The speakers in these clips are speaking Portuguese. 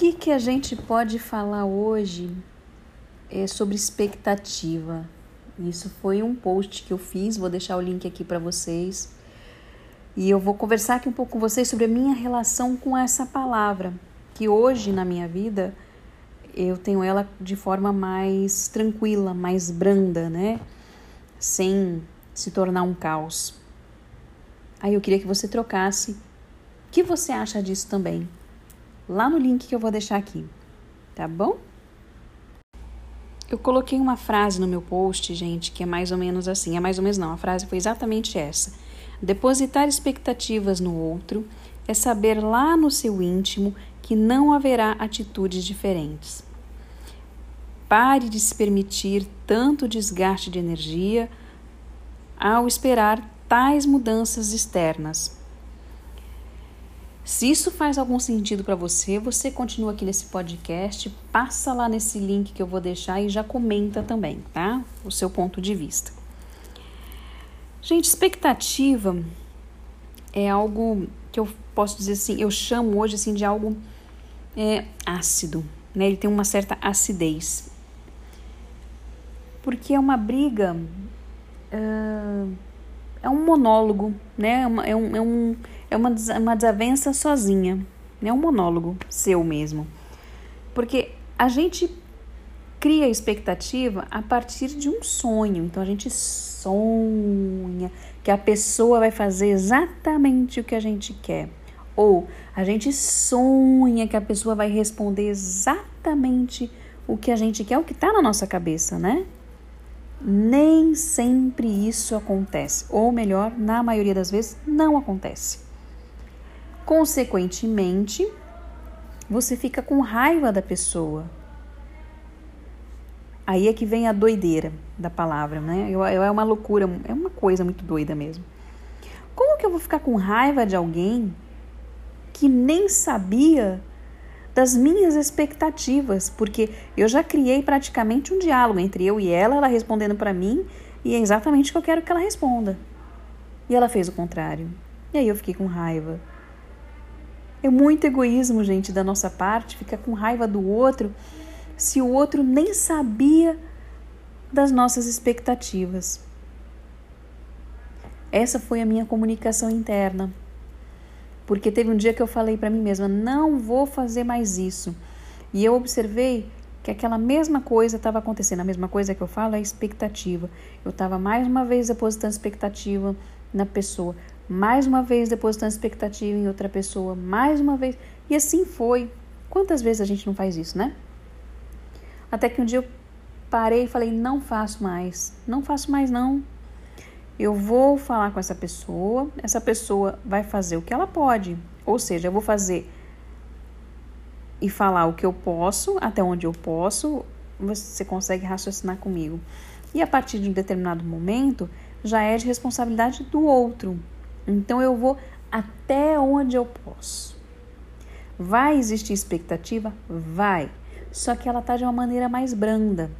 que, que a gente pode falar hoje é sobre expectativa? Isso foi um post que eu fiz, vou deixar o link aqui para vocês. E eu vou conversar aqui um pouco com vocês sobre a minha relação com essa palavra, que hoje na minha vida eu tenho ela de forma mais tranquila, mais branda, né? Sem se tornar um caos. Aí eu queria que você trocasse. O que você acha disso também? Lá no link que eu vou deixar aqui, tá bom? Eu coloquei uma frase no meu post, gente, que é mais ou menos assim. É mais ou menos não, a frase foi exatamente essa. Depositar expectativas no outro é saber lá no seu íntimo que não haverá atitudes diferentes. Pare de se permitir tanto desgaste de energia ao esperar tais mudanças externas. Se isso faz algum sentido para você, você continua aqui nesse podcast, passa lá nesse link que eu vou deixar e já comenta também, tá? O seu ponto de vista. Gente, expectativa é algo que eu posso dizer assim, eu chamo hoje assim de algo é, ácido, né? Ele tem uma certa acidez. Porque é uma briga, uh, é um monólogo, né? É, é um, é um é uma, uma desavença sozinha, é um monólogo seu mesmo. Porque a gente cria expectativa a partir de um sonho. Então a gente sonha que a pessoa vai fazer exatamente o que a gente quer. Ou a gente sonha que a pessoa vai responder exatamente o que a gente quer, o que está na nossa cabeça, né? Nem sempre isso acontece. Ou melhor, na maioria das vezes, não acontece. Consequentemente, você fica com raiva da pessoa. Aí é que vem a doideira da palavra, né? É uma loucura, é uma coisa muito doida mesmo. Como que eu vou ficar com raiva de alguém que nem sabia das minhas expectativas? Porque eu já criei praticamente um diálogo entre eu e ela, ela respondendo para mim, e é exatamente o que eu quero que ela responda. E ela fez o contrário. E aí eu fiquei com raiva. É muito egoísmo, gente, da nossa parte, ficar com raiva do outro se o outro nem sabia das nossas expectativas. Essa foi a minha comunicação interna. Porque teve um dia que eu falei para mim mesma: não vou fazer mais isso. E eu observei que aquela mesma coisa estava acontecendo. A mesma coisa que eu falo é expectativa. Eu estava mais uma vez depositando expectativa na pessoa mais uma vez depositando expectativa em outra pessoa, mais uma vez. E assim foi. Quantas vezes a gente não faz isso, né? Até que um dia eu parei e falei: não faço mais, não faço mais não. Eu vou falar com essa pessoa, essa pessoa vai fazer o que ela pode, ou seja, eu vou fazer e falar o que eu posso, até onde eu posso, você consegue raciocinar comigo. E a partir de um determinado momento, já é de responsabilidade do outro. Então eu vou até onde eu posso. Vai existir expectativa? Vai. Só que ela tá de uma maneira mais branda,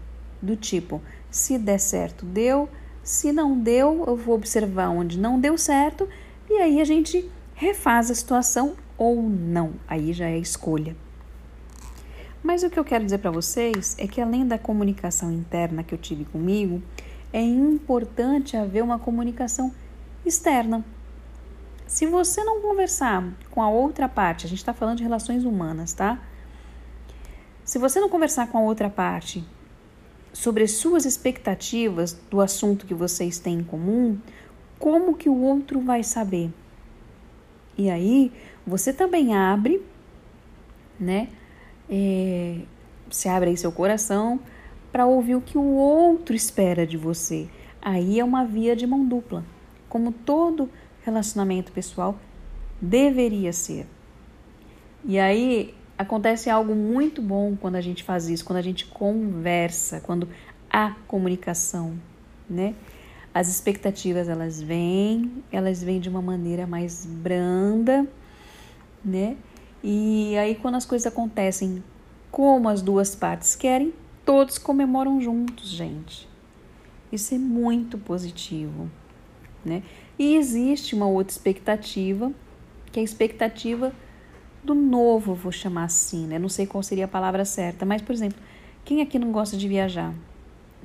do tipo, se der certo, deu, se não deu, eu vou observar onde não deu certo e aí a gente refaz a situação ou não. Aí já é escolha. Mas o que eu quero dizer para vocês é que além da comunicação interna que eu tive comigo, é importante haver uma comunicação externa. Se você não conversar com a outra parte, a gente está falando de relações humanas, tá? Se você não conversar com a outra parte sobre as suas expectativas do assunto que vocês têm em comum, como que o outro vai saber? E aí, você também abre, né? É, você abre aí seu coração para ouvir o que o outro espera de você. Aí é uma via de mão dupla. Como todo relacionamento pessoal deveria ser. E aí acontece algo muito bom quando a gente faz isso, quando a gente conversa, quando há comunicação, né? As expectativas elas vêm, elas vêm de uma maneira mais branda, né? E aí quando as coisas acontecem como as duas partes querem, todos comemoram juntos, gente. Isso é muito positivo, né? E existe uma outra expectativa, que é a expectativa do novo, vou chamar assim, né? Não sei qual seria a palavra certa, mas por exemplo, quem aqui não gosta de viajar,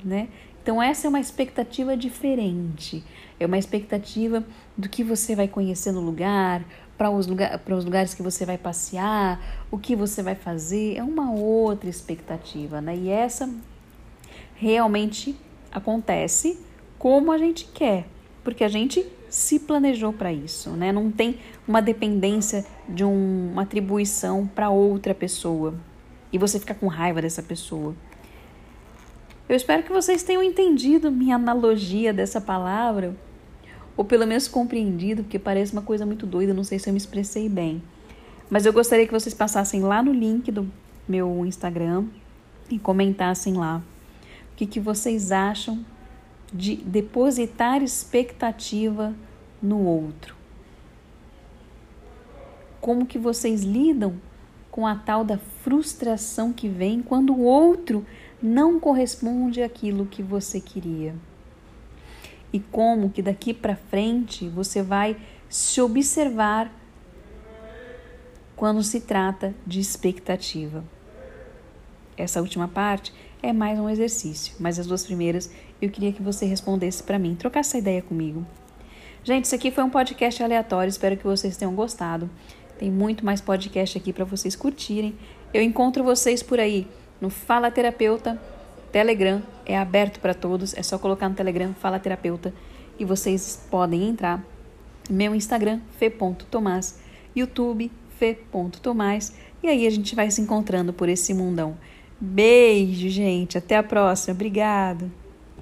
né? Então essa é uma expectativa diferente. É uma expectativa do que você vai conhecer no lugar, para os, lugar, os lugares que você vai passear, o que você vai fazer, é uma outra expectativa, né? E essa realmente acontece como a gente quer, porque a gente se planejou para isso, né? Não tem uma dependência de um, uma atribuição para outra pessoa e você fica com raiva dessa pessoa. Eu espero que vocês tenham entendido minha analogia dessa palavra, ou pelo menos compreendido, porque parece uma coisa muito doida, não sei se eu me expressei bem. Mas eu gostaria que vocês passassem lá no link do meu Instagram e comentassem lá o que, que vocês acham de depositar expectativa no outro. Como que vocês lidam com a tal da frustração que vem quando o outro não corresponde àquilo que você queria? E como que daqui para frente você vai se observar quando se trata de expectativa? Essa última parte é mais um exercício, mas as duas primeiras eu queria que você respondesse para mim, trocasse essa ideia comigo. Gente, isso aqui foi um podcast aleatório, espero que vocês tenham gostado. Tem muito mais podcast aqui para vocês curtirem. Eu encontro vocês por aí no Fala Terapeuta, Telegram, é aberto para todos, é só colocar no Telegram Fala Terapeuta e vocês podem entrar. Meu Instagram, fe.tomás, YouTube, fe.tomás, e aí a gente vai se encontrando por esse mundão. Beijo, gente. Até a próxima. Obrigada.